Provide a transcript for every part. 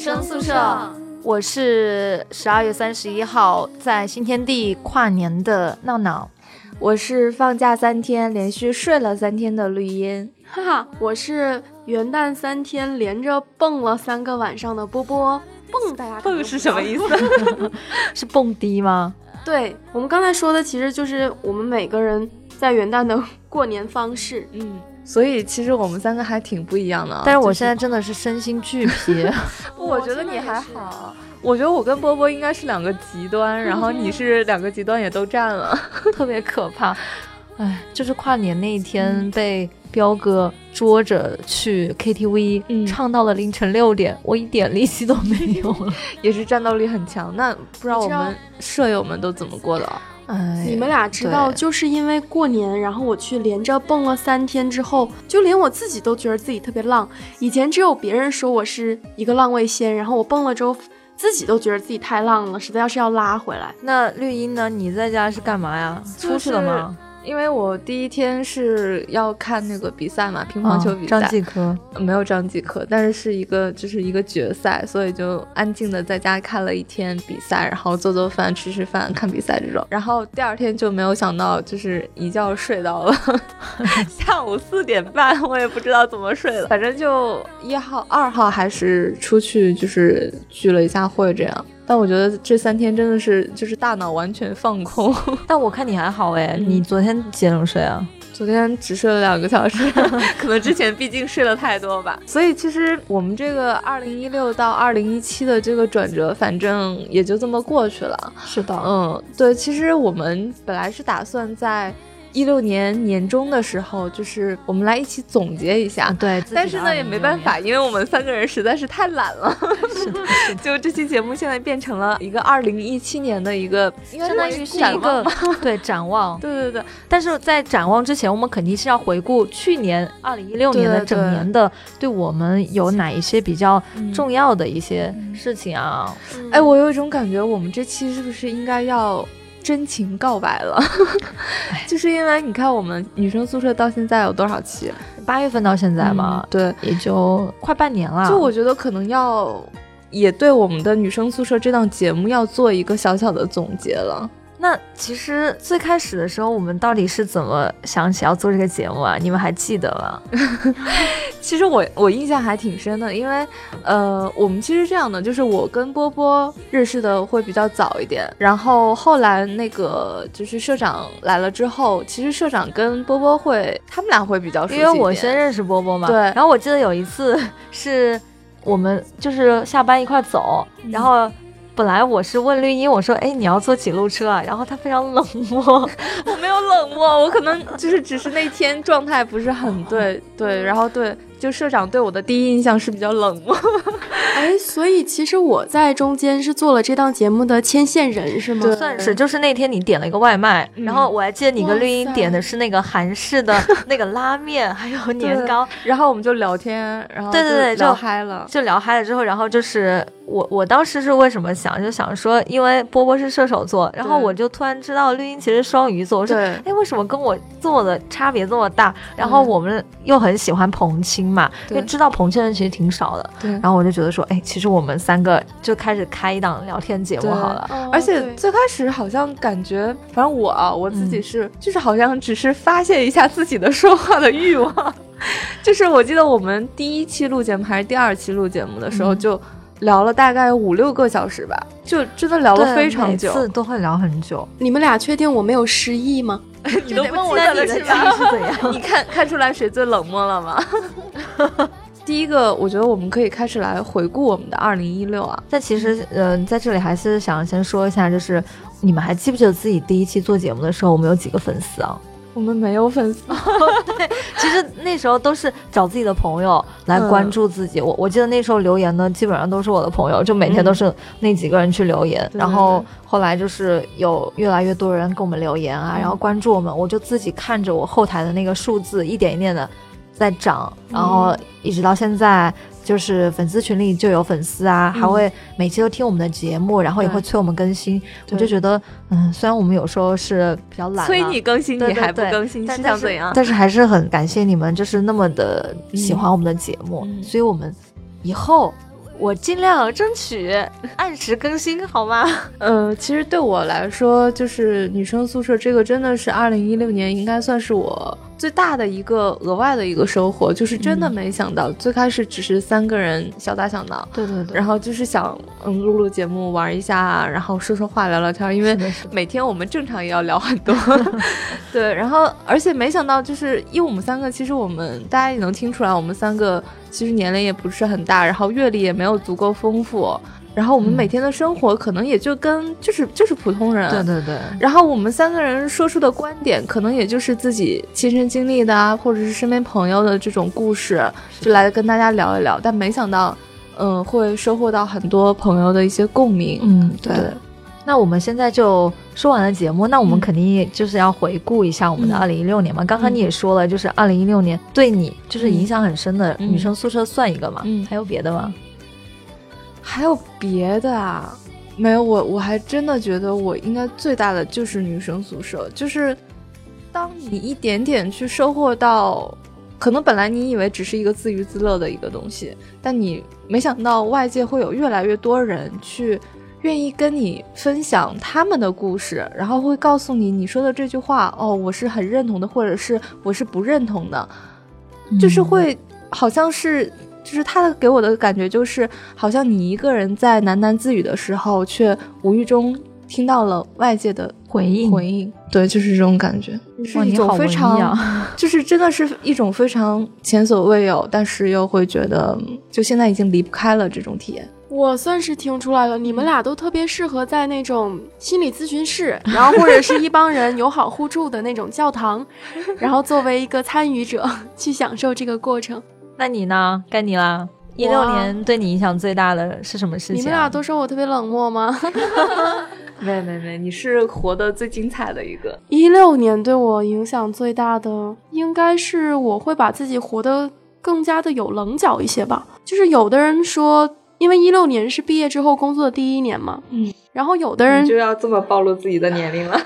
生宿舍，我是十二月三十一号在新天地跨年的闹闹，我是放假三天连续睡了三天的绿茵，哈哈，我是元旦三天连着蹦了三个晚上的波波，蹦大家蹦是什么意思？是蹦迪吗？对我们刚才说的其实就是我们每个人在元旦的过年方式，嗯。所以其实我们三个还挺不一样的，但是我现在真的是身心俱疲。我觉得你还好，我觉得我跟波波应该是两个极端，然后你是两个极端也都占了，特别可怕。哎，就是跨年那一天被彪哥捉着去 KTV 唱到了凌晨六点，我一点力气都没有了，也是战斗力很强。那不知道我们舍友们都怎么过的？你们俩知道，就是因为过年，然后我去连着蹦了三天之后，就连我自己都觉得自己特别浪。以前只有别人说我是一个浪味仙，然后我蹦了之后，自己都觉得自己太浪了，实在要是要拉回来。那绿茵呢？你在家是干嘛呀？出去了吗？因为我第一天是要看那个比赛嘛，乒乓球比赛，张继科没有张继科，但是是一个就是一个决赛，所以就安静的在家看了一天比赛，然后做做饭、吃吃饭、看比赛这种。然后第二天就没有想到，就是一觉睡到了 下午四点半，我也不知道怎么睡了，反正就一号、二号还是出去就是聚了一下会这样。但我觉得这三天真的是就是大脑完全放空。但我看你还好哎，你昨天几点钟睡啊？昨天只睡了两个小时，可能之前毕竟睡了太多吧。所以其实我们这个二零一六到二零一七的这个转折，反正也就这么过去了。是的，嗯，对，其实我们本来是打算在。一六年年中的时候，就是我们来一起总结一下，对。但是呢，也没办法，因为我们三个人实在是太懒了。是的，就这期节目现在变成了一个二零一七年的一个，相当于是一个对展望。对 对对。但是在展望之前，我们肯定是要回顾去年二零一六年的整年的，对我们有哪一些比较重要的一些事情啊？哎，我有一种感觉，我们这期是不是应该要？真情告白了，就是因为你看我们女生宿舍到现在有多少期？八月份到现在嘛，对，也就快半年了。就我觉得可能要也对我们的女生宿舍这档节目要做一个小小的总结了。那其实最开始的时候，我们到底是怎么想起要做这个节目啊？你们还记得吗？其实我我印象还挺深的，因为呃，我们其实这样的，就是我跟波波认识的会比较早一点，然后后来那个就是社长来了之后，其实社长跟波波会他们俩会比较熟悉，因为我先认识波波嘛。对。然后我记得有一次 是我们就是下班一块走，然后。本来我是问绿茵，我说，哎，你要坐几路车啊？然后他非常冷漠，我没有冷漠，我可能就是只是那天状态不是很对，对，然后对。就社长对我的第一印象是比较冷漠，哎，所以其实我在中间是做了这档节目的牵线人，是吗？算是，就是那天你点了一个外卖，然后我还记得你跟绿茵点的是那个韩式的 那个拉面，还有年糕，然后我们就聊天，然后对对对，就嗨了，就聊嗨了之后，然后就是我我当时是为什么想就想说，因为波波是射手座，然后我就突然知道绿茵其实双鱼座，我说哎，为什么跟我做的差别这么大？然后我们又很喜欢彭青。嘛，因为知道彭倩的其实挺少的，对。然后我就觉得说，哎，其实我们三个就开始开一档聊天节目好了。而且最开始好像感觉，反正我啊，我自己是，就是好像只是发泄一下自己的说话的欲望。就是我记得我们第一期录节目还是第二期录节目的时候，就聊了大概五六个小时吧，就真的聊了非常久，每次都会聊很久。你们俩确定我没有失忆吗？你都问我你的记忆是怎样？你看看出来谁最冷漠了吗？第一个，我觉得我们可以开始来回顾我们的二零一六啊。但其实，嗯，在这里还是想先说一下，就是你们还记不记得自己第一期做节目的时候，我们有几个粉丝啊？我们没有粉丝，对，其实那时候都是找自己的朋友来关注自己。我我记得那时候留言呢，基本上都是我的朋友，就每天都是那几个人去留言。然后后来就是有越来越多人给我们留言啊，然后关注我们，我就自己看着我后台的那个数字一点一点的在涨，然后一直到现在。就是粉丝群里就有粉丝啊，还会每期都听我们的节目，然后也会催我们更新。我就觉得，嗯，虽然我们有时候是比较懒，催你更新你还不更新，是想怎样？但是还是很感谢你们，就是那么的喜欢我们的节目。所以我们以后我尽量争取 按时更新，好吗？呃，其实对我来说，就是女生宿舍这个真的是二零一六年应该算是我最大的一个额外的一个收获，就是真的没想到，最开始只是三个人小打小闹，对对对，然后就是想嗯录录节目玩一下，然后说说话聊聊天，因为每天我们正常也要聊很多，对，然后而且没想到就是因为我们三个，其实我们大家也能听出来，我们三个。其实年龄也不是很大，然后阅历也没有足够丰富，然后我们每天的生活可能也就跟就是就是普通人，对对对。然后我们三个人说出的观点，可能也就是自己亲身经历的啊，或者是身边朋友的这种故事，就来跟大家聊一聊。但没想到，嗯，会收获到很多朋友的一些共鸣。嗯，对。那我们现在就说完了节目，那我们肯定就是要回顾一下我们的二零一六年嘛。刚刚你也说了，就是二零一六年对你就是影响很深的女生宿舍算一个嘛？嗯，还有别的吗？还有别的啊？没有，我我还真的觉得我应该最大的就是女生宿舍，就是当你一点点去收获到，可能本来你以为只是一个自娱自乐的一个东西，但你没想到外界会有越来越多人去。愿意跟你分享他们的故事，然后会告诉你你说的这句话哦，我是很认同的，或者是我是不认同的，就是会好像是就是他的给我的感觉就是好像你一个人在喃喃自语的时候，却无意中听到了外界的回应回应，对，就是这种感觉，是一种非常就是真的是一种非常前所未有，但是又会觉得就现在已经离不开了这种体验。我算是听出来了，你们俩都特别适合在那种心理咨询室，然后或者是一帮人友好互助的那种教堂，然后作为一个参与者去享受这个过程。那你呢？该你啦！一六年对你影响最大的是什么事情？你们俩都说我特别冷漠吗？没没没，你是活得最精彩的一个。一六年对我影响最大的，应该是我会把自己活得更加的有棱角一些吧。就是有的人说。因为一六年是毕业之后工作的第一年嘛，嗯，然后有的人就要这么暴露自己的年龄了，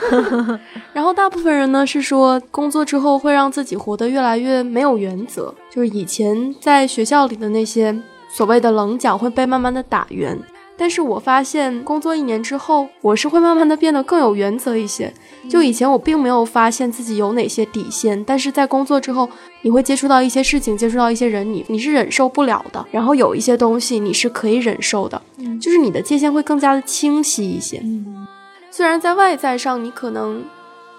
然后大部分人呢是说工作之后会让自己活得越来越没有原则，就是以前在学校里的那些所谓的棱角会被慢慢的打圆。但是我发现工作一年之后，我是会慢慢的变得更有原则一些。就以前我并没有发现自己有哪些底线，但是在工作之后，你会接触到一些事情，接触到一些人，你你是忍受不了的。然后有一些东西你是可以忍受的，就是你的界限会更加的清晰一些。虽然在外在上你可能。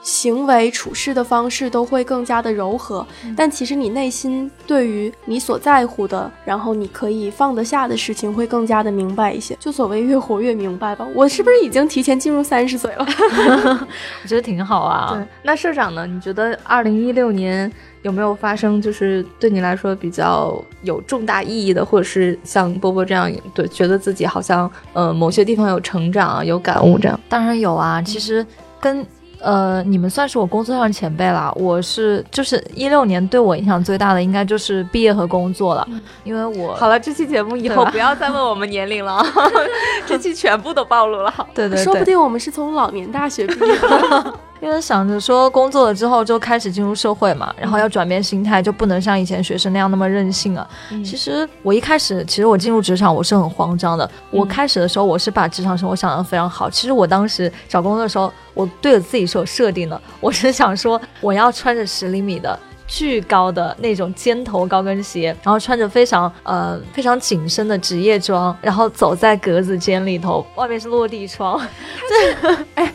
行为处事的方式都会更加的柔和，但其实你内心对于你所在乎的，然后你可以放得下的事情会更加的明白一些。就所谓越活越明白吧。我是不是已经提前进入三十岁了？我觉得挺好啊。对，那社长呢？你觉得二零一六年有没有发生就是对你来说比较有重大意义的，或者是像波波这样，对，觉得自己好像呃某些地方有成长啊，有感悟这样？当然有啊。其实跟呃，你们算是我工作上的前辈了。我是就是一六年对我影响最大的，应该就是毕业和工作了。因为我好了，这期节目以后不要再问我们年龄了，这期全部都暴露了。对对，说不定我们是从老年大学毕业的。因为想着说工作了之后就开始进入社会嘛，然后要转变心态，就不能像以前学生那样那么任性啊。其实我一开始，其实我进入职场我是很慌张的。我开始的时候我是把职场生活想得非常好。其实我当时找工作的时候，我对着自己是有设定的，我是想说我要穿着十厘米的巨高的那种尖头高跟鞋，然后穿着非常呃非常紧身的职业装，然后走在格子间里头，外面是落地窗。对，哎。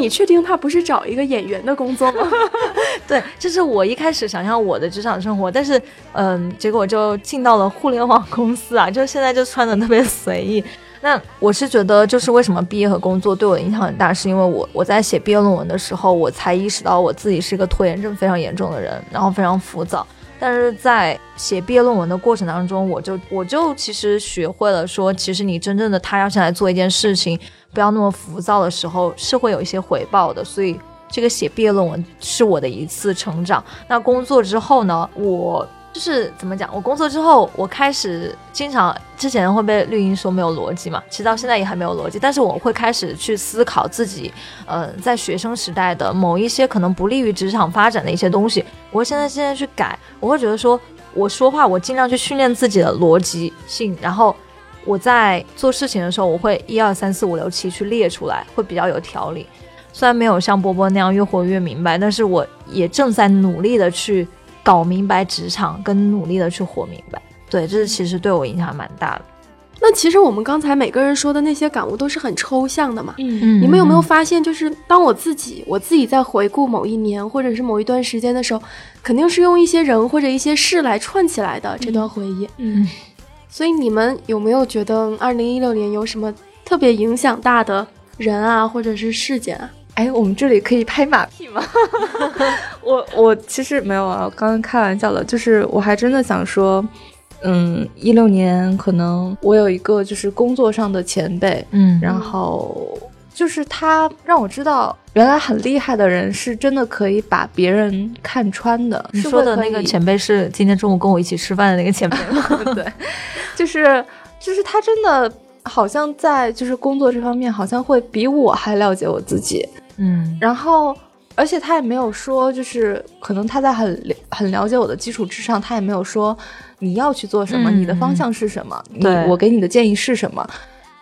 你确定他不是找一个演员的工作吗？对，这是我一开始想象我的职场生活，但是，嗯，结果就进到了互联网公司啊，就现在就穿的特别随意。那我是觉得，就是为什么毕业和工作对我影响很大，是因为我我在写毕业论文的时候，我才意识到我自己是一个拖延症非常严重的人，然后非常浮躁。但是在写毕业论文的过程当中，我就我就其实学会了说，其实你真正的他要想来做一件事情。不要那么浮躁的时候是会有一些回报的，所以这个写毕业论文是我的一次成长。那工作之后呢，我就是怎么讲？我工作之后，我开始经常之前会被绿茵说没有逻辑嘛，其实到现在也还没有逻辑。但是我会开始去思考自己，呃，在学生时代的某一些可能不利于职场发展的一些东西，我会现在现在去改。我会觉得说，我说话我尽量去训练自己的逻辑性，然后。我在做事情的时候，我会一二三四五六七去列出来，会比较有条理。虽然没有像波波那样越活越明白，但是我也正在努力的去搞明白职场，跟努力的去活明白。对，这是其实对我影响蛮大的。那其实我们刚才每个人说的那些感悟都是很抽象的嘛。嗯，你们有没有发现，就是当我自己我自己在回顾某一年或者是某一段时间的时候，肯定是用一些人或者一些事来串起来的这段回忆。嗯，所以你们有没有觉得二零一六年有什么特别影响大的人啊，或者是事件啊？哎，我们这里可以拍马屁吗？我我其实没有啊，刚刚开玩笑了。就是我还真的想说，嗯，一六年可能我有一个就是工作上的前辈，嗯，然后就是他让我知道，原来很厉害的人是真的可以把别人看穿的。你说的那个前辈是今天中午跟我一起吃饭的那个前辈吗？对，就是就是他真的好像在就是工作这方面，好像会比我还了解我自己。嗯，然后，而且他也没有说，就是可能他在很很了解我的基础之上，他也没有说你要去做什么，你的方向是什么，你我给你的建议是什么，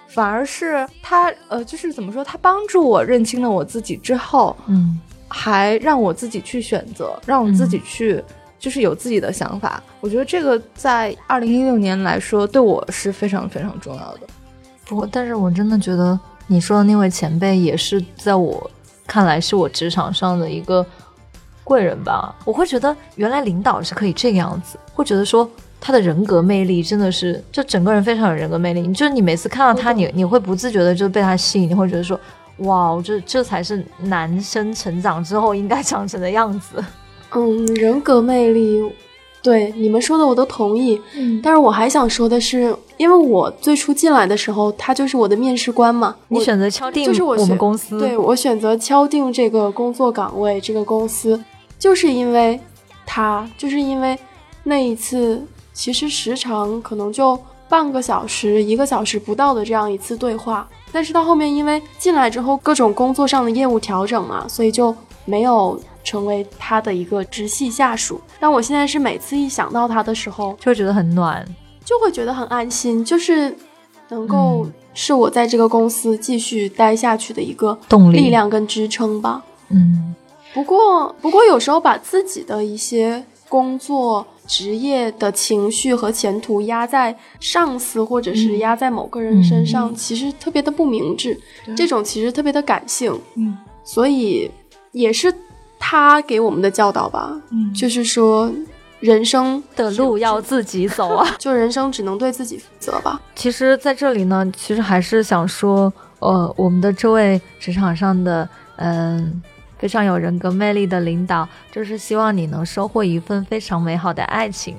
反而是他呃，就是怎么说，他帮助我认清了我自己之后，嗯，还让我自己去选择，让我自己去就是有自己的想法。我觉得这个在二零一六年来说，对我是非常非常重要的。不，但是我真的觉得你说的那位前辈也是在我。看来是我职场上的一个贵人吧。我会觉得原来领导是可以这个样子，会觉得说他的人格魅力真的是，就整个人非常有人格魅力。你就是你每次看到他，你你会不自觉的就被他吸引，你会觉得说，哇，这这才是男生成长之后应该长成的样子。嗯，人格魅力。对你们说的我都同意，嗯，但是我还想说的是，因为我最初进来的时候，他就是我的面试官嘛，你选择敲定就是我们公司，对我选择敲定这个工作岗位，这个公司，就是因为他，就是因为那一次，其实时长可能就半个小时、一个小时不到的这样一次对话，但是到后面因为进来之后各种工作上的业务调整嘛，所以就没有。成为他的一个直系下属，但我现在是每次一想到他的时候，就会觉得很暖，就会觉得很安心，就是能够是我在这个公司继续待下去的一个动力、力量跟支撑吧。嗯，不过，不过有时候把自己的一些工作、职业的情绪和前途压在上司或者是压在某个人身上，其实特别的不明智，这种其实特别的感性。嗯，所以也是。他给我们的教导吧，嗯，就是说，人生的路要自己走啊，就人生只能对自己负责吧。其实，在这里呢，其实还是想说，呃，我们的这位职场上的，嗯，非常有人格魅力的领导，就是希望你能收获一份非常美好的爱情。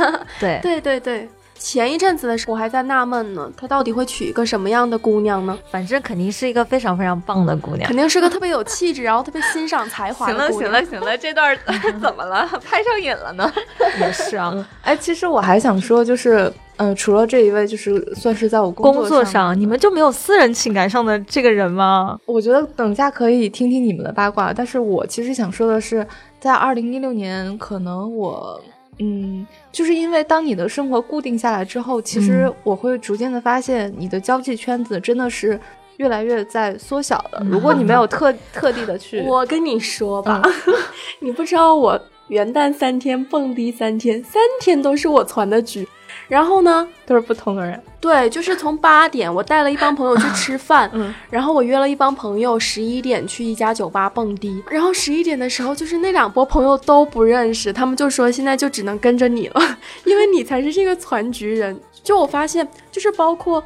对，对，对，对。前一阵子的时候，我还在纳闷呢，他到底会娶一个什么样的姑娘呢？反正肯定是一个非常非常棒的姑娘，肯定是个特别有气质，然后特别欣赏才华的姑娘。行了，行了，行了，这段 怎么了？拍上瘾了呢？也是啊。哎，其实我还想说，就是，嗯，除了这一位，就是算是在我工作上，你们就没有私人情感上的这个人吗？我觉得等下可以听听你们的八卦，但是我其实想说的是，在二零一六年，可能我。嗯，就是因为当你的生活固定下来之后，其实我会逐渐的发现，你的交际圈子真的是越来越在缩小的。如果你没有特特地的去，我跟你说吧，你不知道我元旦三天蹦迪三天，三天都是我攒的局。然后呢，都是不同的人。对，就是从八点，我带了一帮朋友去吃饭，嗯，然后我约了一帮朋友十一点去一家酒吧蹦迪。然后十一点的时候，就是那两波朋友都不认识，他们就说现在就只能跟着你了，因为你才是这个攒局人。就我发现，就是包括。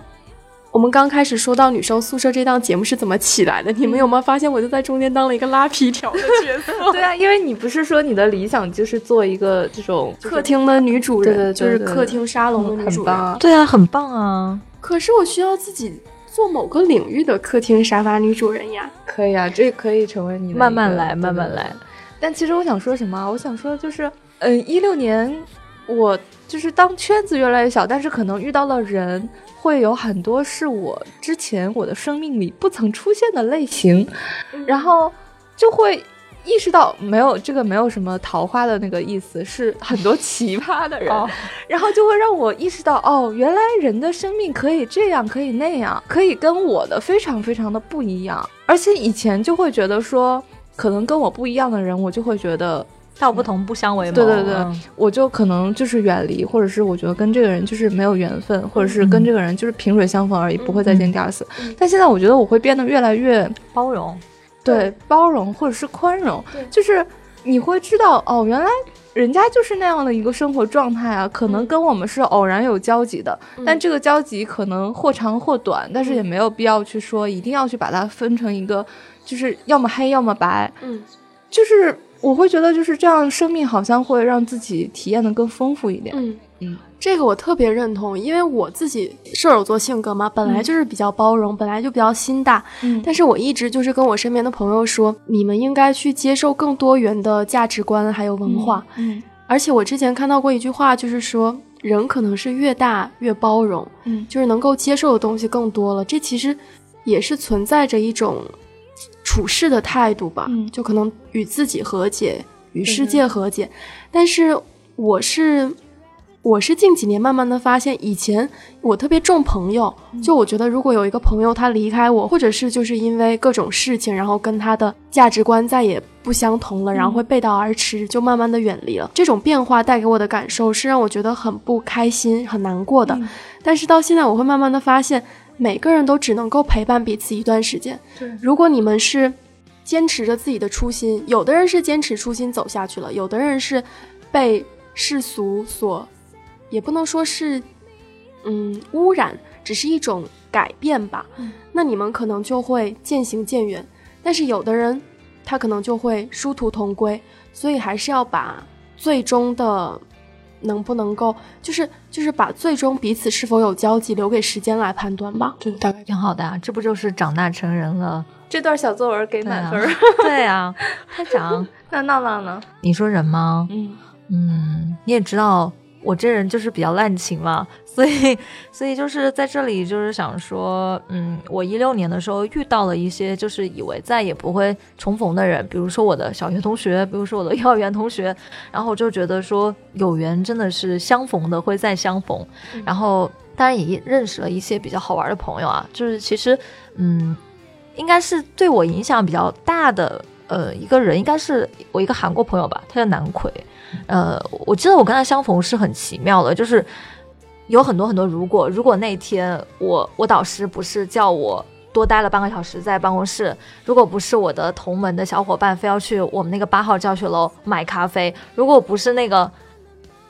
我们刚开始说到女生宿舍这档节目是怎么起来的，你们有没有发现我就在中间当了一个拉皮条的角色？对啊，因为你不是说你的理想就是做一个这种客厅的女主人，就是客厅沙龙的女主人。对啊，很棒啊！可是我需要自己做某个领域的客厅沙发女主人呀。可以啊，这可以成为你慢慢来，慢慢来。但其实我想说什么？我想说就是，嗯，一六年我就是当圈子越来越小，但是可能遇到了人。会有很多是我之前我的生命里不曾出现的类型，然后就会意识到没有这个没有什么桃花的那个意思，是很多奇葩的人，然后就会让我意识到，哦，原来人的生命可以这样，可以那样，可以跟我的非常非常的不一样。而且以前就会觉得说，可能跟我不一样的人，我就会觉得道不同不相为谋。对对对，我就可能就是远离，或者是我觉得跟这个人就是没有缘分，或者是跟这个人就是萍水相逢而已，不会再见第二次。但现在我觉得我会变得越来越包容。对。包容或者是宽容，就是你会知道哦，原来人家就是那样的一个生活状态啊，可能跟我们是偶然有交集的，但这个交集可能或长或短，但是也没有必要去说一定要去把它分成一个，就是要么黑要么白，嗯，就是我会觉得就是这样，生命好像会让自己体验的更丰富一点，嗯嗯。这个我特别认同，因为我自己射手座性格嘛，本来就是比较包容，本来就比较心大。嗯，但是我一直就是跟我身边的朋友说，你们应该去接受更多元的价值观还有文化。嗯，而且我之前看到过一句话，就是说人可能是越大越包容，嗯，就是能够接受的东西更多了。这其实也是存在着一种处事的态度吧，就可能与自己和解，与世界和解。但是我是。我是近几年慢慢的发现，以前我特别重朋友，就我觉得如果有一个朋友他离开我，或者是就是因为各种事情，然后跟他的价值观再也不相同了，然后会背道而驰，就慢慢的远离了。这种变化带给我的感受是让我觉得很不开心、很难过的。但是到现在，我会慢慢的发现，每个人都只能够陪伴彼此一段时间。如果你们是坚持着自己的初心，有的人是坚持初心走下去了，有的人是被世俗所。也不能说是，嗯，污染，只是一种改变吧。那你们可能就会渐行渐远，但是有的人他可能就会殊途同归。所以还是要把最终的能不能够，就是就是把最终彼此是否有交集留给时间来判断吧。对，大概挺好的啊，这不就是长大成人了？这段小作文给满分。对啊，太长。那闹闹呢？你说人吗？嗯嗯，你也知道。我这人就是比较滥情嘛，所以，所以就是在这里就是想说，嗯，我一六年的时候遇到了一些就是以为再也不会重逢的人，比如说我的小学同学，比如说我的幼儿园同学，然后我就觉得说有缘真的是相逢的会再相逢，然后当然也认识了一些比较好玩的朋友啊，就是其实，嗯，应该是对我影响比较大的，呃，一个人应该是我一个韩国朋友吧，他叫南奎。呃，我记得我跟他相逢是很奇妙的，就是有很多很多如果，如果那天我我导师不是叫我多待了半个小时在办公室，如果不是我的同门的小伙伴非要去我们那个八号教学楼买咖啡，如果不是那个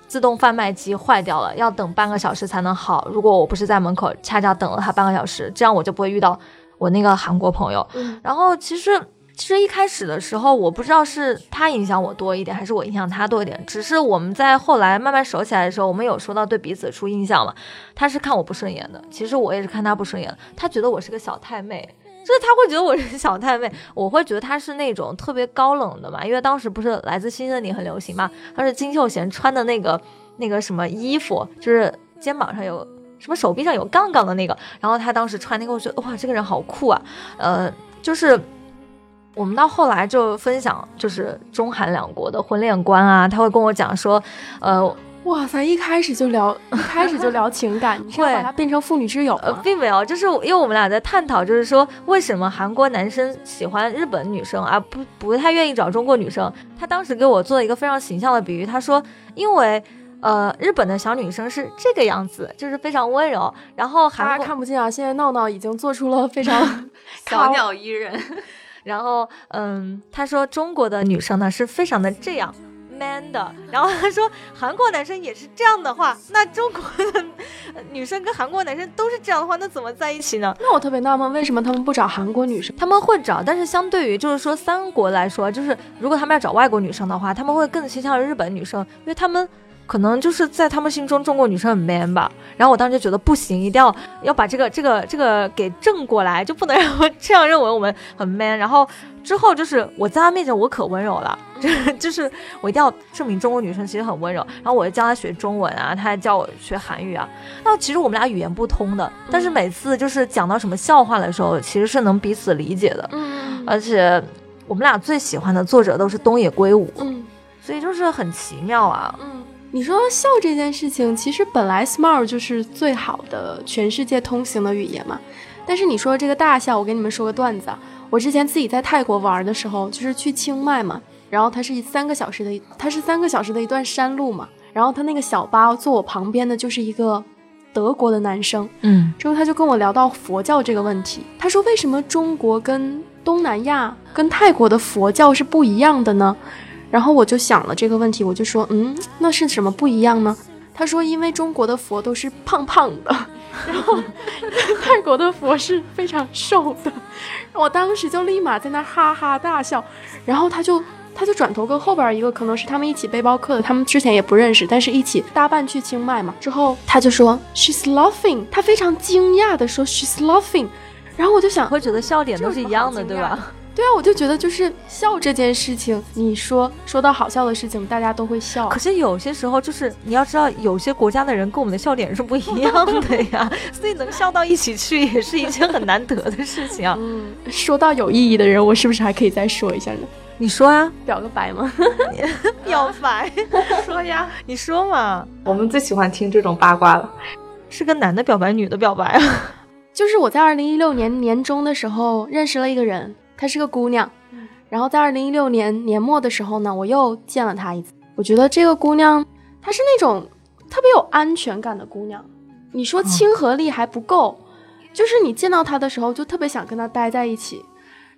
自动贩卖机坏掉了要等半个小时才能好，如果我不是在门口恰恰等了他半个小时，这样我就不会遇到我那个韩国朋友。然后其实。其实一开始的时候，我不知道是他影响我多一点，还是我影响他多一点。只是我们在后来慢慢熟起来的时候，我们有说到对彼此出印象嘛。他是看我不顺眼的，其实我也是看他不顺眼。他觉得我是个小太妹，就是他会觉得我是小太妹，我会觉得他是那种特别高冷的嘛。因为当时不是来自星星的你很流行嘛，他是金秀贤穿的那个那个什么衣服，就是肩膀上有什么手臂上有杠杠的那个。然后他当时穿那个，我觉得哇，这个人好酷啊。呃，就是。我们到后来就分享，就是中韩两国的婚恋观啊，他会跟我讲说，呃，哇塞，一开始就聊，一开始就聊情感，你是把它变成父女之友呃，并没有，就是因为我们俩在探讨，就是说为什么韩国男生喜欢日本女生，而不不太愿意找中国女生。他当时给我做了一个非常形象的比喻，他说，因为呃，日本的小女生是这个样子，就是非常温柔，然后韩国看不见啊，现在闹闹已经做出了非常 小鸟依人。然后，嗯，他说中国的女生呢是非常的这样 man 的。然后他说韩国男生也是这样的话，那中国的女生跟韩国男生都是这样的话，那怎么在一起呢？那我特别纳闷，为什么他们不找韩国女生？他们会找，但是相对于就是说三国来说，就是如果他们要找外国女生的话，他们会更倾向于日本女生，因为他们。可能就是在他们心中，中国女生很 man 吧。然后我当时就觉得不行，一定要要把这个这个这个给正过来，就不能让我这样认为我们很 man。然后之后就是我在他面前我可温柔了，就 是就是我一定要证明中国女生其实很温柔。然后我就教他学中文啊，他还教我学韩语啊。那其实我们俩语言不通的，但是每次就是讲到什么笑话的时候，其实是能彼此理解的。嗯，而且。我们俩最喜欢的作者都是东野圭吾，嗯所以就是很奇妙啊。嗯，你说笑这件事情，其实本来 smile 就是最好的全世界通行的语言嘛。但是你说这个大笑，我给你们说个段子啊。我之前自己在泰国玩的时候，就是去清迈嘛，然后它是三个小时的，它是三个小时的一段山路嘛。然后他那个小巴坐我旁边的就是一个德国的男生，嗯之后他就跟我聊到佛教这个问题，他说为什么中国跟东南亚跟泰国的佛教是不一样的呢？然后我就想了这个问题，我就说，嗯，那是什么不一样呢？他说，因为中国的佛都是胖胖的，然后泰国的佛是非常瘦的。我当时就立马在那哈哈大笑，然后他就他就转头跟后边一个可能是他们一起背包客的，他们之前也不认识，但是一起搭伴去清迈嘛。之后他就说 she's laughing，他非常惊讶的说 she's laughing，然后我就想会觉得笑点都是一样的，对吧？对啊，我就觉得就是笑这件事情，你说说到好笑的事情，大家都会笑。可是有些时候，就是你要知道，有些国家的人跟我们的笑点是不一样的呀，所以能笑到一起去也是一件很难得的事情啊。嗯，说到有意义的人，我是不是还可以再说一下呢？你说啊，表个白吗？表白，说呀，你说嘛。我们最喜欢听这种八卦了。是跟男的表白，女的表白啊？就是我在二零一六年年中的时候认识了一个人，她是个姑娘，然后在二零一六年年末的时候呢，我又见了她一次。我觉得这个姑娘，她是那种特别有安全感的姑娘。你说亲和力还不够，就是你见到她的时候就特别想跟她待在一起。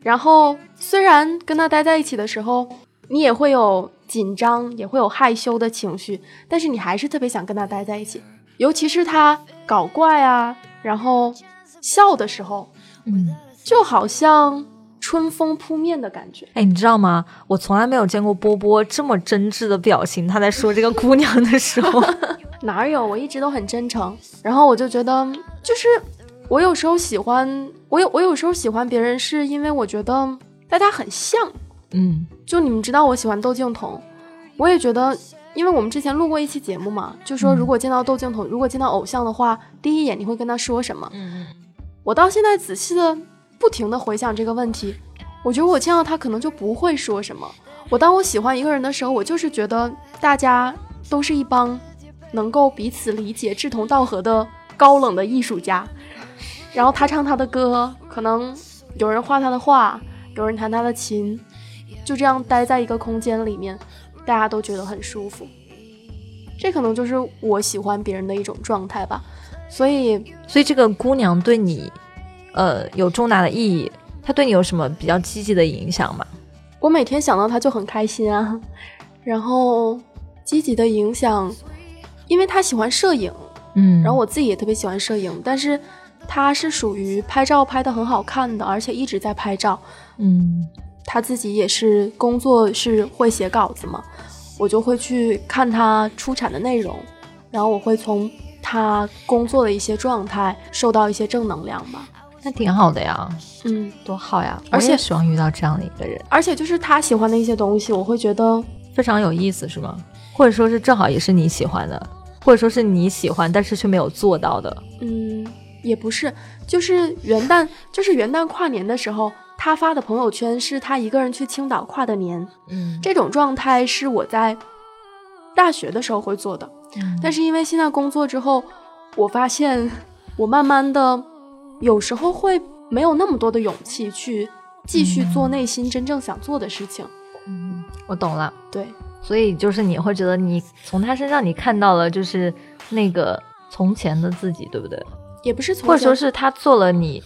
然后虽然跟她待在一起的时候，你也会有紧张，也会有害羞的情绪，但是你还是特别想跟她待在一起。尤其是她搞怪啊，然后笑的时候，嗯，就好像春风扑面的感觉。哎，你知道吗？我从来没有见过波波这么真挚的表情。他在说这个姑娘的时候，哪有？我一直都很真诚。然后我就觉得，就是我有时候喜欢，我有我有时候喜欢别人，是因为我觉得大家很像。嗯就你们知道我喜欢窦靖童，我也觉得，因为我们之前录过一期节目嘛，就说如果见到窦靖童，如果见到偶像的话，第一眼你会跟他说什么？嗯我到现在仔细的不停的回想这个问题，我觉得我见到他可能就不会说什么。我当我喜欢一个人的时候，我就是觉得大家都是一帮能够彼此理解、志同道合的高冷的艺术家。然后他唱他的歌，可能有人画他的画，有人弹他的琴，就这样待在一个空间里面，大家都觉得很舒服。这可能就是我喜欢别人的一种状态吧。所以所以这个姑娘对你，呃，有重大的意义。它对你有什么比较积极的影响吗？我每天想到他就很开心啊，然后积极的影响，因为他喜欢摄影，嗯，然后我自己也特别喜欢摄影，但是他是属于拍照拍的很好看的，而且一直在拍照。嗯他自己也是工作是会写稿子嘛，我就会去看他出产的内容，然后我会从他工作的一些状态受到一些正能量吧。那挺好的呀，嗯，多好呀！而且我也希望遇到这样的一个人，而且就是他喜欢的一些东西，我会觉得非常有意思，是吗？或者说是正好也是你喜欢的，或者说是你喜欢但是却没有做到的。嗯，也不是，就是元旦，就是元旦跨年的时候，他发的朋友圈是他一个人去青岛跨的年，嗯这种状态是我在大学的时候会做的，但是因为现在工作之后，我发现我慢慢的有时候会没有那么多的勇气去继续做内心真正想做的事情。嗯，我懂了。对，所以就是你会觉得你从他身上你看到了就是那个从前的自己，对不对？也不是从或者说是他做了你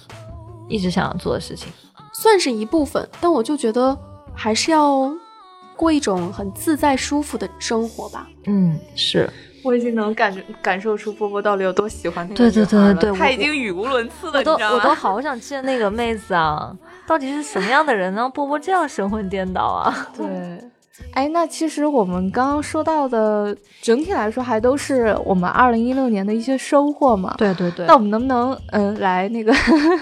一直想要做的事情。算是一部分，但我就觉得还是要过一种很自在舒服的生活吧。嗯，是。我已经能感觉感受出波波到底有多喜欢那个对对对对对他已经语无伦次了，我都你知道吗？我 都好想见那个妹子啊！到底是什么样的人呢？波波这样神魂颠倒啊！对，哎，那其实我们刚刚说到的，整体来说还都是我们二零一六年的一些收获嘛。对对对那我们能不能嗯、呃来那个，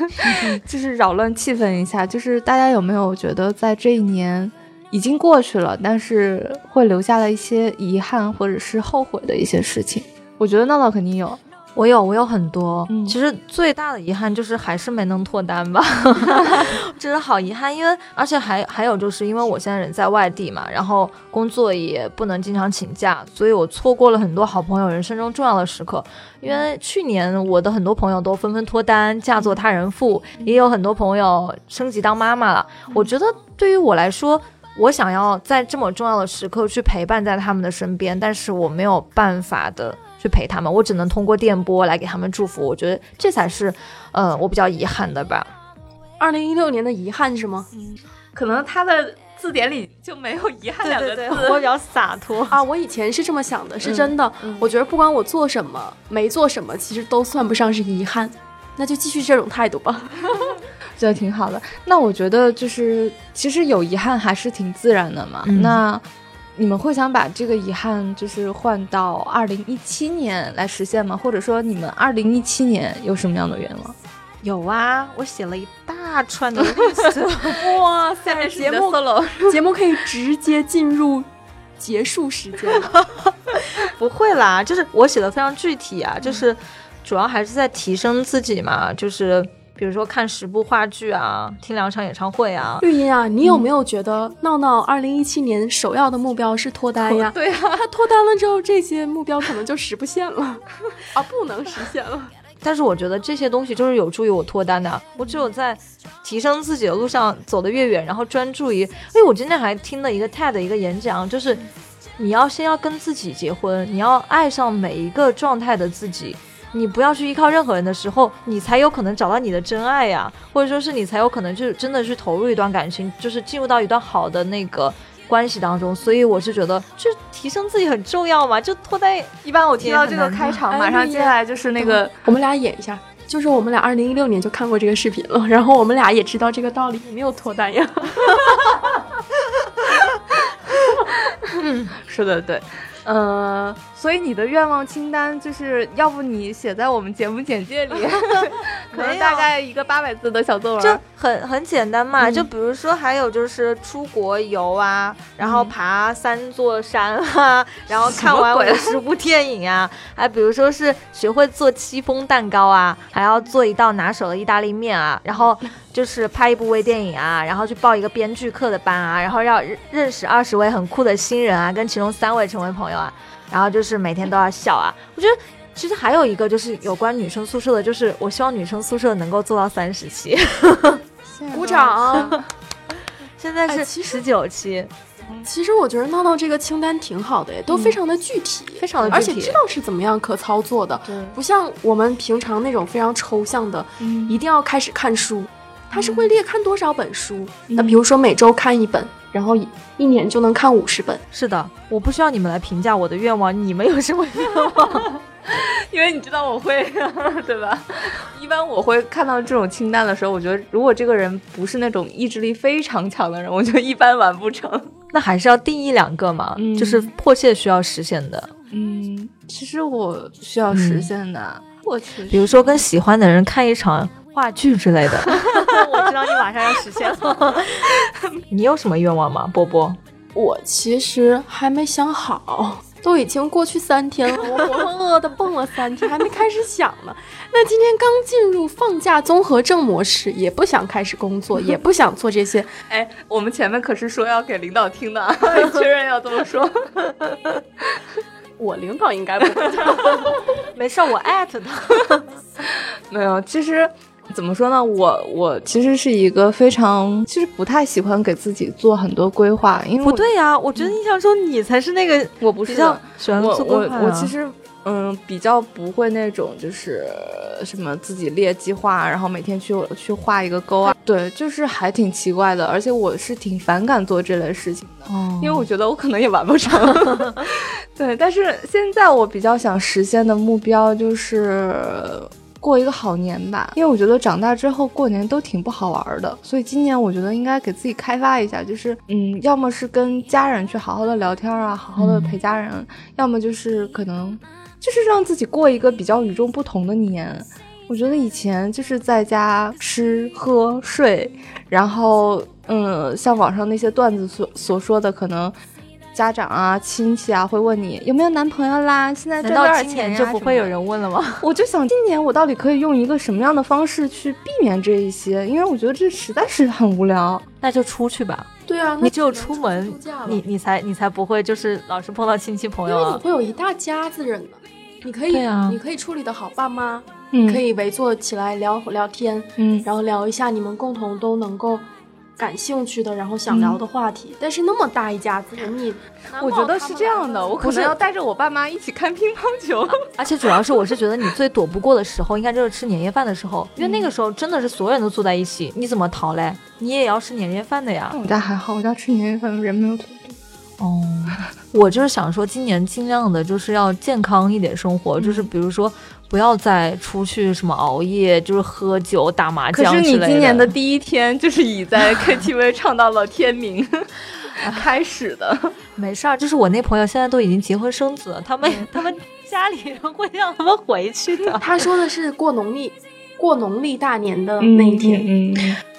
就是扰乱气氛一下？就是大家有没有觉得在这一年已经过去了，但是会留下了一些遗憾或者是后悔的一些事情？我觉得闹闹肯定有。我有，我有很多。嗯其实最大的遗憾就是还是没能脱单吧，真的好遗憾。因为而且还还有就是因为我现在人在外地嘛，然后工作也不能经常请假，所以我错过了很多好朋友人生中重要的时刻。因为去年我的很多朋友都纷纷脱单，嫁作他人妇，也有很多朋友升级当妈妈了。我觉得对于我来说。我想要在这么重要的时刻去陪伴在他们的身边，但是我没有办法的去陪他们，我只能通过电波来给他们祝福。我觉得这才是，呃，我比较遗憾的吧。二零一六年的遗憾是吗？可能他的字典里就没有遗憾两个字。我比较洒脱。啊，我以前是这么想的，是真的。我觉得不管我做什么，没做什么，其实都算不上是遗憾。那就继续这种态度吧。觉得挺好的。那我觉得就是，其实有遗憾还是挺自然的嘛。嗯那你们会想把这个遗憾就是换到二零一七年来实现吗？或者说你们二零一七年有什么样的愿望？有啊，我写了一大串的 list。哇塞，节目 solo 节目可以直接进入结束时间了。不会啦，就是我写的非常具体啊，就是主要还是在提升自己嘛，就是比如说看十部话剧啊，听两场演唱会啊。绿茵啊，你有没有觉得闹闹二零一七年首要的目标是脱单呀？对啊，他脱单了之后，这些目标可能就实不现了 啊，不能实现了。但是我觉得这些东西就是有助于我脱单的。我只有在提升自己的路上走得越远，然后专注于，哎我今天还听了一个 TED 的一个演讲，就是你要先要跟自己结婚，你要爱上每一个状态的自己。你不要去依靠任何人的时候，你才有可能找到你的真爱呀，或者说是你才有可能就是真的去投入一段感情，就是进入到一段好的那个关系当中。所以我是觉得，就提升自己很重要嘛，就脱单一般我听到这个开场，哎马上接下来就是那个我们俩演一下，就是我们俩二零一六年就看过这个视频了，然后我们俩也知道这个道理，没有脱单呀。嗯是的，对，呃，所以你的愿望清单就是要不你写在我们节目简介里，可能大概一个八百字的小作文。就文。很很简单嘛，嗯。就比如说还有就是出国游啊，然后爬三座山啊，然后看完五十部电影啊，还比如说是学会做戚风蛋糕啊，还要做一道拿手的意大利面啊，然后就是拍一部微电影啊，然后去报一个编剧课的班啊，然后要认认识二十位很酷的新人啊，跟其中三位成为朋友啊，然后就是每天都要笑啊，我觉得。其实还有一个就是有关女生宿舍的，就是我希望女生宿舍能够做到三十期。鼓掌。现在是十九期，其实我觉得闹闹这个清单挺好的，都非常的具体，非常的具体。而且知道是怎么样可操作的，对不像我们平常那种非常抽象的，嗯一定要开始看书。他是会列看多少本书，那比如说每周看一本，然后一一年就能看五十本。是的，我不需要你们来评价我的愿望，你们有什么愿望？因为你知道我会，对吧？一般我会看到这种清单的时候，我觉得如果这个人不是那种意志力非常强的人，我就一般完不成。那还是要定一两个嘛，嗯就是迫切需要实现的。嗯，其实我需要实现的，我去，比如说跟喜欢的人看一场话剧之类的。我知道你马上要实现了。你有什么愿望吗，波波？我其实还没想好，都已经过去三天了，我浑浑噩噩的蹦了三天，还没开始想呢。那今天刚进入放假综合症模式，也不想开始工作，也不想做这些。哎，我们前面可是说要给领导听的啊，确认要这么说。我领导应该不会。没事，我艾特他。没有，其实怎么说呢？我我其实是一个非常，其实不太喜欢给自己做很多规划，因为不对呀、我觉得印象中你才是那个我不是比较喜欢我做规划、啊我我其实嗯比较不会那种就是什么自己列计划，然后每天去去画一个勾啊，对，就是还挺奇怪的，而且我是挺反感做这类事情的。哦因为我觉得我可能也完不成，对。但是现在我比较想实现的目标就是过一个好年吧，因为我觉得长大之后过年都挺不好玩的，所以今年我觉得应该给自己开发一下，就是嗯，要么是跟家人去好好的聊天啊，好好的陪家人，要么就是可能就是让自己过一个比较与众不同的年。我觉得以前就是在家吃喝睡，然后嗯，像网上那些段子所所说的，可能家长啊、亲戚啊会问你有没有男朋友啦，现在赚多少钱呀？就不会有人问了吗？我就想今年我到底可以用一个什么样的方式去避免这一些？因为我觉得这实在是很无聊。那就出去吧。对啊，你只有出门，你你才你才不会就是老是碰到亲戚朋友，因为你会有一大家子人呢，你可以啊，你可以处理的好爸妈，嗯，可以围坐起来聊聊天，嗯，然后聊一下你们共同都能够。感兴趣的，然后想聊的话题，但是那么大一家子，你我觉得是这样的，我可能要带着我爸妈一起看乒乓球，而且主要是我是觉得你最躲不过的时候，应该就是吃年夜饭的时候，因为那个时候真的是所有人都坐在一起，你怎么逃嘞？你也要吃年夜饭的呀。我家还好，我家吃年夜饭人没有特别多。哦，我就是想说，今年尽量的就是要健康一点生活，就是比如说。不要再出去什么熬夜，就是喝酒打麻将可是你今年的第一天就是已在 KTV 唱到了天明 开始的。没事儿，就是我那朋友现在都已经结婚生子了，他们他们家里人会让他们回去的。他说的是过农历过农历大年的那一天。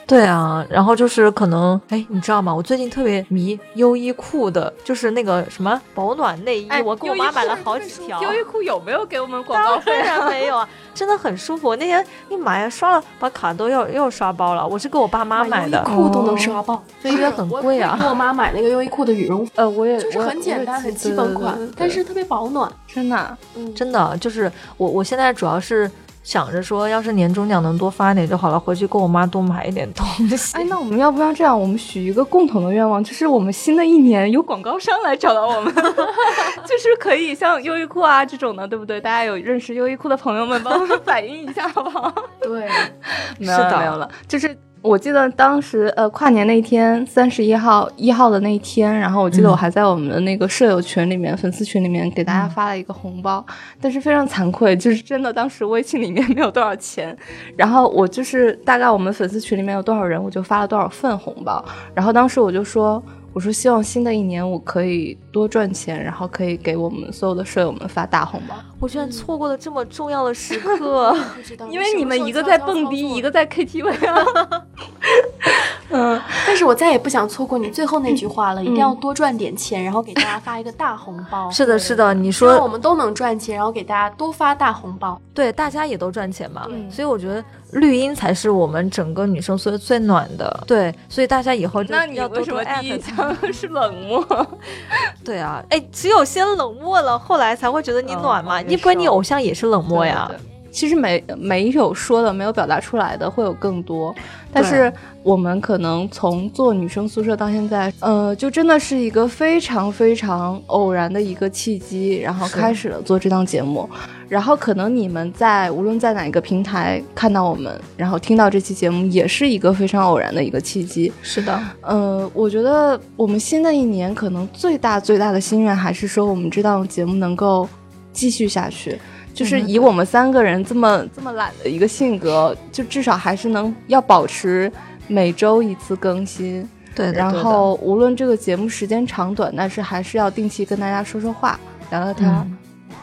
对啊，然后就是可能，哎，你知道吗？我最近特别迷优衣库的，就是那个什么保暖内衣，我给我妈买了好几条。优衣库有没有给我们广告费？当然没有啊，真的很舒服。那天一买刷了，把卡都要又刷爆了。我是给我爸妈买的，优衣库都能刷爆，所以很贵啊。给我妈买那个优衣库的羽绒服，呃，我也就是很简单、很基本款，但是特别保暖，真的，真的就是我，我现在主要是。想着说，要是年终奖能多发一点就好了，回去给我妈多买一点东西。哎，那我们要不要这样？我们许一个共同的愿望，就是我们新的一年有广告商来找到我们，就是可以像优衣库啊这种的，对不对？大家有认识优衣库的朋友们，帮我们反映一下好不好？对，没有了，没有了，就是。我记得当时，呃，跨年那天，三十一号一号的那一天，然后我记得我还在我们的那个舍友群里面、粉丝群里面给大家发了一个红包，但是非常惭愧，就是真的当时微信里面没有多少钱，然后我就是大概我们粉丝群里面有多少人，我就发了多少份红包，然后当时我就说。我说希望新的一年我可以多赚钱，然后可以给我们所有的舍友们发大红包。我居然错过了这么重要的时 刻，因为你们一个在蹦迪，一个在 KTV 啊。嗯，但是我再也不想错过你最后那句话了，一定要多赚点钱，然后给大家发一个大红包。是的，是的，你说我们都能赚钱，然后给大家多发大红包。对，大家也都赚钱嘛。所以我觉得。绿茵才是我们整个女生所最暖的，对，所以大家以后那你要多多艾特。是冷漠，对啊，哎，只有先冷漠了，后来才会觉得你暖嘛，你不然你偶像也是冷漠呀。其实没没有说的，没有表达出来的会有更多，但是我们可能从做女生宿舍到现在，呃，就真的是一个非常非常偶然的一个契机，然后开始了做这档节目，然后可能你们在无论在哪个平台看到我们，然后听到这期节目，也是一个非常偶然的一个契机。是的，呃，我觉得我们新的一年可能最大最大的心愿还是说，我们这档节目能够继续下去。就是以我们三个人这么这么懒的一个性格，就至少还是能要保持每周一次更新。对，然后无论这个节目时间长短，但是还是要定期跟大家说说话，聊聊天。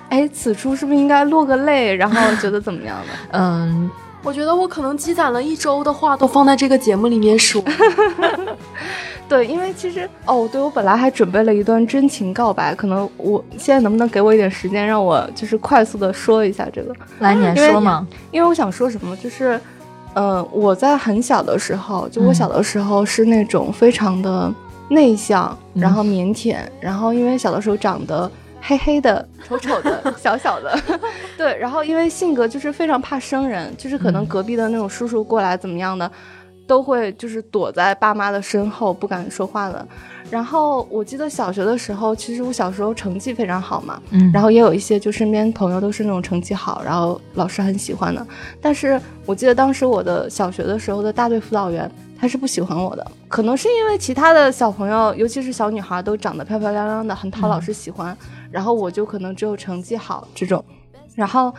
哎，此处是不是应该落个泪？然后觉得怎么样呢？嗯，我觉得我可能积攒了一周的话都放在这个节目里面说。对，因为其实哦，对我本来还准备了一段真情告白，可能我现在能不能给我一点时间，让我就是快速的说一下这个？来，你说嘛。因为我想说什么，就是，呃，我在很小的时候，就我小的时候是那种非常的内向，然后腼腆，然后因为小的时候长得黑黑的、丑丑的、小小的，对，然后因为性格就是非常怕生人，就是可能隔壁的那种叔叔过来怎么样的。都会就是躲在爸妈的身后不敢说话了。然后我记得小学的时候，其实我小时候成绩非常好嘛，嗯，然后也有一些就身边朋友都是那种成绩好，然后老师很喜欢的。但是我记得当时我的小学的时候的大队辅导员他是不喜欢我的，可能是因为其他的小朋友，尤其是小女孩都长得漂漂亮亮的，很讨老师喜欢，然后我就可能只有成绩好这种，然后。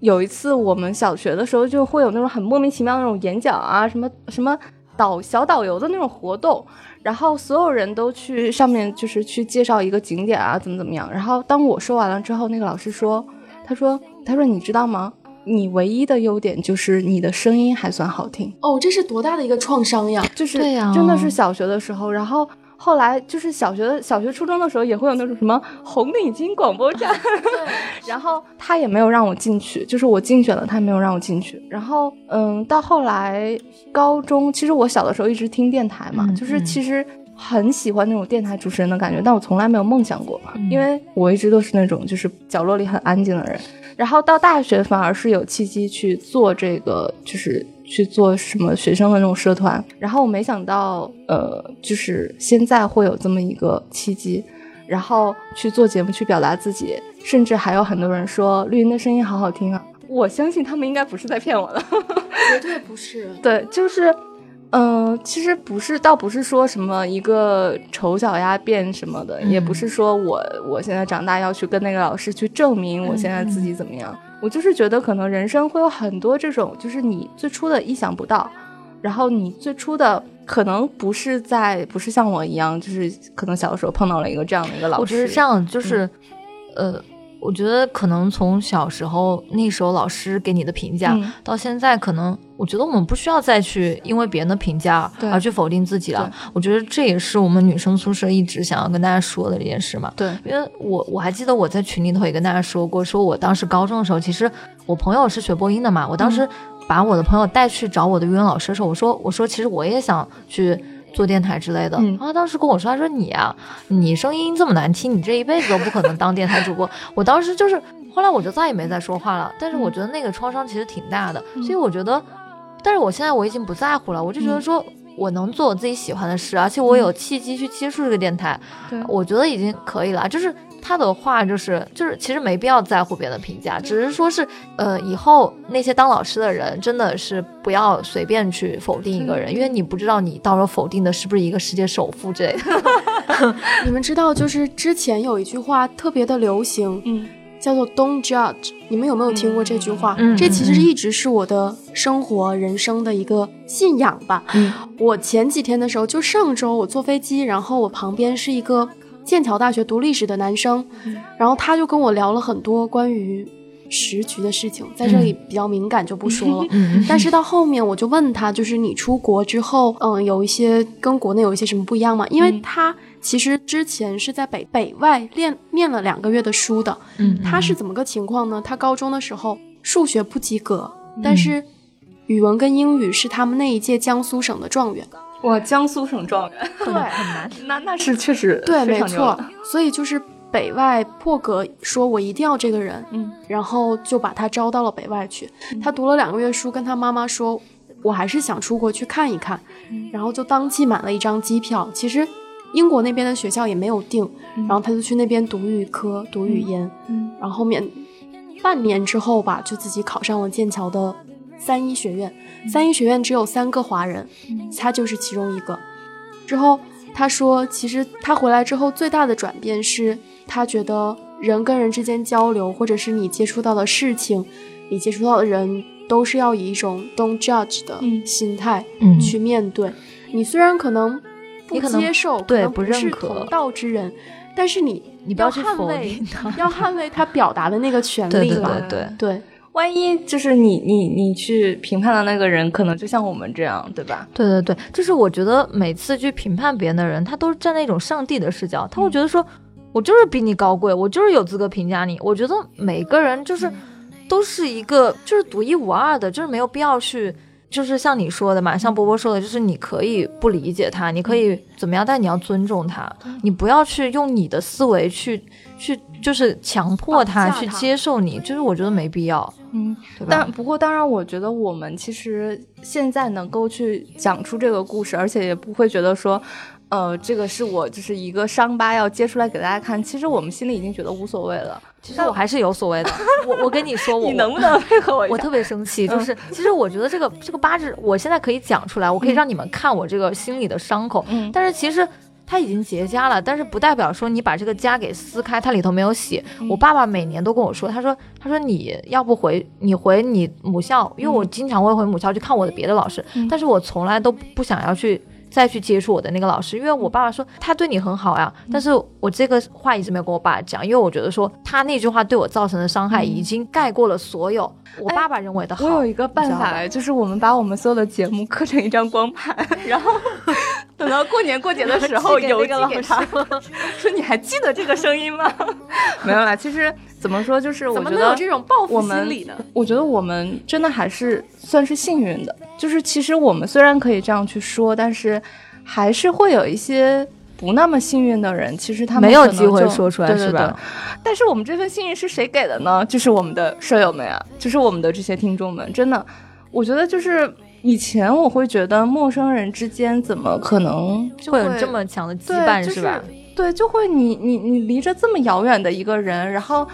有一次，我们小学的时候就会有那种很莫名其妙的那种演讲啊，什么什么导小导游的那种活动，然后所有人都去上面就是去介绍一个景点啊，怎么怎么样。然后当我说完了之后，那个老师说：“他说他说你知道吗？你唯一的优点就是你的声音还算好听。”哦，这是多大的一个创伤呀！就是真的是小学的时候，然后后来就是小学、小学、初中的时候也会有那种什么红领巾广播站 然后他也没有让我进去，就是我竞选了，他没有让我进去。然后，嗯，到后来高中，其实我小的时候一直听电台嘛，就是其实很喜欢那种电台主持人的感觉，但我从来没有梦想过，因为我一直都是那种就是角落里很安静的人。然后到大学反而是有契机去做这个，就是。去做什么学生的那种社团，然后我没想到，呃，就是现在会有这么一个契机，然后去做节目去表达自己，甚至还有很多人说绿茵的声音好好听啊，我相信他们应该不是在骗我的，绝对不是，对，就是。嗯，其实不是，倒不是说什么一个丑小鸭变什么的，也不是说我我现在长大要去跟那个老师去证明我现在自己怎么样。我就是觉得可能人生会有很多这种，就是你最初的意想不到，然后你最初的可能不是在，不是像我一样，就是可能小的时候碰到了一个这样的一个老师。我觉得这样就是，呃。我觉得可能从小时候那时候老师给你的评价，到现在可能，我觉得我们不需要再去因为别人的评价而去否定自己了。我觉得这也是我们女生宿舍一直想要跟大家说的这件事嘛。对，因为我我还记得我在群里头也跟大家说过，说我当时高中的时候，其实我朋友是学播音的嘛，我当时把我的朋友带去找我的语文老师的时候，我说我说其实我也想去。做电台之类的，然后当时跟我说，他说你啊，你声音这么难听，你这一辈子都不可能当电台主播。我当时就是，后来我就再也没再说话了。但是我觉得那个创伤其实挺大的，所以我觉得，但是我现在我已经不在乎了，我就觉得说我能做我自己喜欢的事，而且我有契机去接触这个电台，我觉得已经可以了，就是。他的话就是就是，其实没必要在乎别人的评价，只是说是，呃，以后那些当老师的人真的是不要随便去否定一个人，因为你不知道你到时候否定的是不是一个世界首富之类的。你们知道，就是之前有一句话特别的流行，嗯，叫做 “Don't judge”。你们有没有听过这句话？嗯，这其实一直是我的生活人生的一个信仰吧。嗯，我前几天的时候，就上周我坐飞机，然后我旁边是一个。剑桥大学读历史的男生，然后他就跟我聊了很多关于时局的事情，在这里比较敏感就不说了。但是到后面我就问他，就是你出国之后，嗯，有一些跟国内有一些什么不一样吗？因为他其实之前是在北北外练念了两个月的书的。嗯，他是怎么个情况呢？他高中的时候数学不及格，但是语文跟英语是他们那一届江苏省的状元。哇，江苏省状元，对，很难，那那是确实对，没错。所以就是北外破格说，我一定要这个人，嗯，然后就把他招到了北外去。他读了两个月书，跟他妈妈说，我还是想出国去看一看，然后就当即买了一张机票。其实英国那边的学校也没有定，然后他就去那边读语科，读语言，嗯，然后后面半年之后吧，就自己考上了剑桥的三一学院。三一学院只有三个华人，他就是其中一个。之后他说，其实他回来之后最大的转变是他觉得人跟人之间交流，或者是你接触到的事情，你接触到的人，都是要以一种 don't judge 的心态去面对。你虽然可能不接受，对不认可同道之人，但是你你不要去捍卫，要捍卫他表达的那个权利吧？对对对。万一就是你你你去评判的那个人，可能就像我们这样，对吧？对对对，就是我觉得每次去评判别人的人，他都是站在一种上帝的视角，他会觉得说，我就是比你高贵，我就是有资格评价你。我觉得每个人就是都是一个就是独一无二的，就是没有必要去，就是像你说的嘛，像波波说的，就是你可以不理解他，你可以怎么样，但你要尊重他，你不要去用你的思维去。去就是强迫他去接受你，就是我觉得没必要，嗯，但不过当然，我觉得我们其实现在能够去讲出这个故事，而且也不会觉得说，呃，这个是我就是一个伤疤要揭出来给大家看。其实我们心里已经觉得无所谓了。其实我还是有所谓的。我我跟你说，我你能不能配合我？我特别生气，就是其实我觉得这个这个疤痣，我现在可以讲出来，我可以让你们看我这个心里的伤口。嗯，但是其实。它已经结痂了，但是不代表说你把这个痂给撕开，它里头没有血。我爸爸每年都跟我说，他说，他说你要不回你回你母校，因为我经常会回母校去看我的别的老师，但是我从来都不想要去再去接触我的那个老师，因为我爸爸说他对你很好呀，但是我这个话一直没有跟我爸讲，因为我觉得说他那句话对我造成的伤害已经盖过了所有我爸爸认为的好。我有一个办法，就是我们把我们所有的节目刻成一张光盘，然后。等到过年过节的时候 邮寄给他，说你还记得这个声音吗？没有啦，其实怎么说，就是我觉得有这种报复心理呢？我觉得我们真的还是算是幸运的，就是其实我们虽然可以这样去说，但是还是会有一些不那么幸运的人，其实他们没有机会说出来，是吧？但是我们这份幸运是谁给的呢？就是我们的舍友们呀，就是我们的这些听众们，真的，我觉得就是。以前我会觉得陌生人之间怎么可能会有这么强的羁绊，是吧？对，就会你你你离着这么遥远的一个人，然后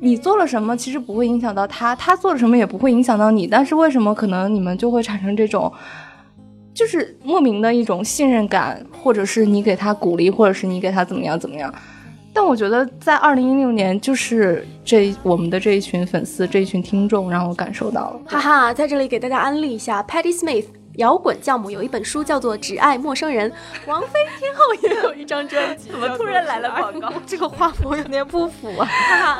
你做了什么，其实不会影响到他，他做了什么也不会影响到你，但是为什么可能你们就会产生这种，就是莫名的一种信任感，或者是你给他鼓励，或者是你给他怎么样怎么样？但我觉得在二零一六年，就是这我们的这一群粉丝，这一群听众，让我感受到了。哈哈，在这里给大家安利一下，Patty Smith 摇滚教母有一本书叫做《只爱陌生人》，王菲天后也有一张专辑。怎么突然来了广告？这个画风有点不符啊。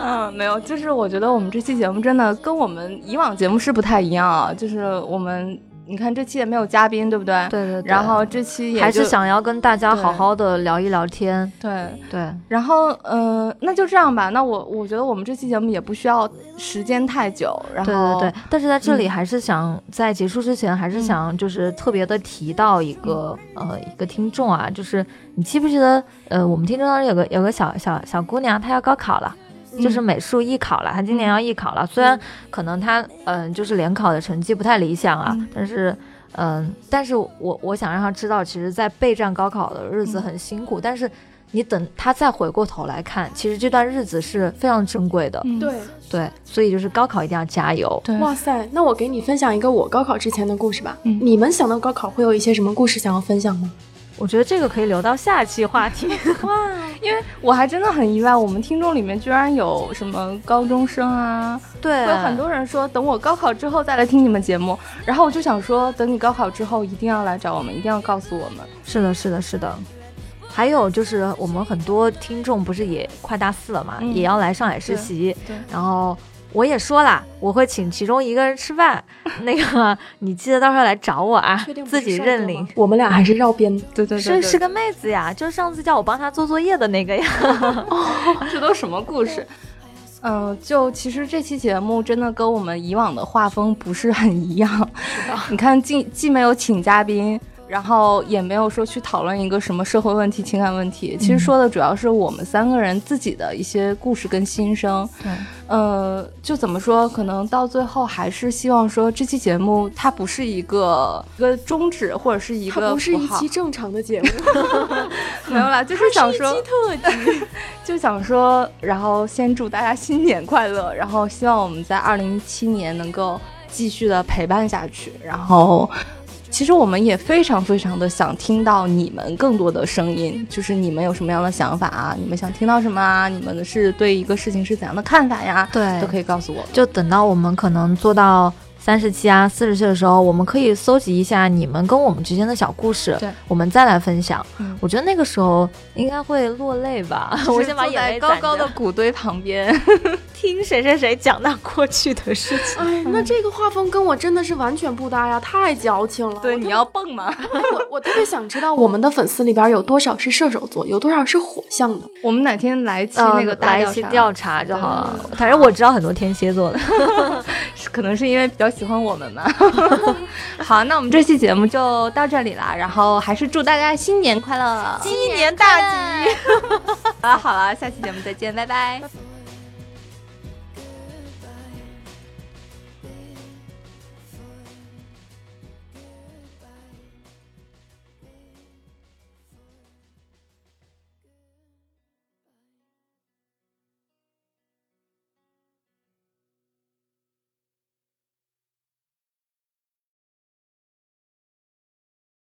嗯，没有，就是我觉得我们这期节目真的跟我们以往节目是不太一样啊，就是我们。你看这期也没有嘉宾，对不对？对对对。然后这期也还是想要跟大家好好的聊一聊天。对对。然后嗯，那就这样吧。那我我觉得我们这期节目也不需要时间太久。然后对对对。但是在这里还是想在结束之前，还是想就是特别的提到一个呃一个听众啊，就是你记不记得呃我们听众当中有个有个小小小姑娘，她要高考了。就是美术艺考了，他今年要艺考了。虽然可能他嗯，就是联考的成绩不太理想啊，但是嗯，但是我我想让他知道，其实，在备战高考的日子很辛苦。但是你等他再回过头来看，其实这段日子是非常珍贵的。对对，所以就是高考一定要加油。哇塞，那我给你分享一个我高考之前的故事吧。你们想到高考会有一些什么故事想要分享吗？我觉得这个可以留到下期话题 哇，因为我还真的很意外，我们听众里面居然有什么高中生啊，对，有很多人说等我高考之后再来听你们节目，然后我就想说，等你高考之后一定要来找我们，一定要告诉我们。是的，是的，是的。还有就是我们很多听众不是也快大四了嘛，也要来上海实习，对，然后。我也说了，我会请其中一个人吃饭。那个，你记得到时候来找我啊，自己认领。我们俩还是绕边，对对对，是是个妹子呀，就上次叫我帮她做作业的那个呀。这都什么故事？嗯，就其实这期节目真的跟我们以往的画风不是很一样。你看，既既没有请嘉宾。然后也没有说去讨论一个什么社会问题、情感问题，其实说的主要是我们三个人自己的一些故事跟心声。对，呃，就怎么说，可能到最后还是希望说这期节目它不是一个一个终止，或者是一个不是一期正常的节目，没有啦，就是想说特辑，就想说，然后先祝大家新年快乐，然后希望我们在二零一七年能够继续的陪伴下去，然后。其实我们也非常非常的想听到你们更多的声音，就是你们有什么样的想法啊？你们想听到什么啊？你们是对一个事情是怎样的看法呀？对，都可以告诉我。就等到我们可能做到。三十期啊，四十岁的时候，我们可以搜集一下你们跟我们之间的小故事，对，我们再来分享。我觉得那个时候应该会落泪吧。我先把眼泪高高的谷堆旁边，听谁谁谁讲那过去的事情。哎，那这个画风跟我真的是完全不搭呀，太矫情了。对，你要蹦吗？我我特别想知道我们的粉丝里边有多少是射手座，有多少是火象的。我们哪天来一期那个来一期调查就好了。反正我知道很多天蝎座的，可能是因为比较。喜欢我们吗？好，那我们这期节目就到这里了。然后还是祝大家新年快乐，新年大吉。好 了好了，下期节目再见，拜拜。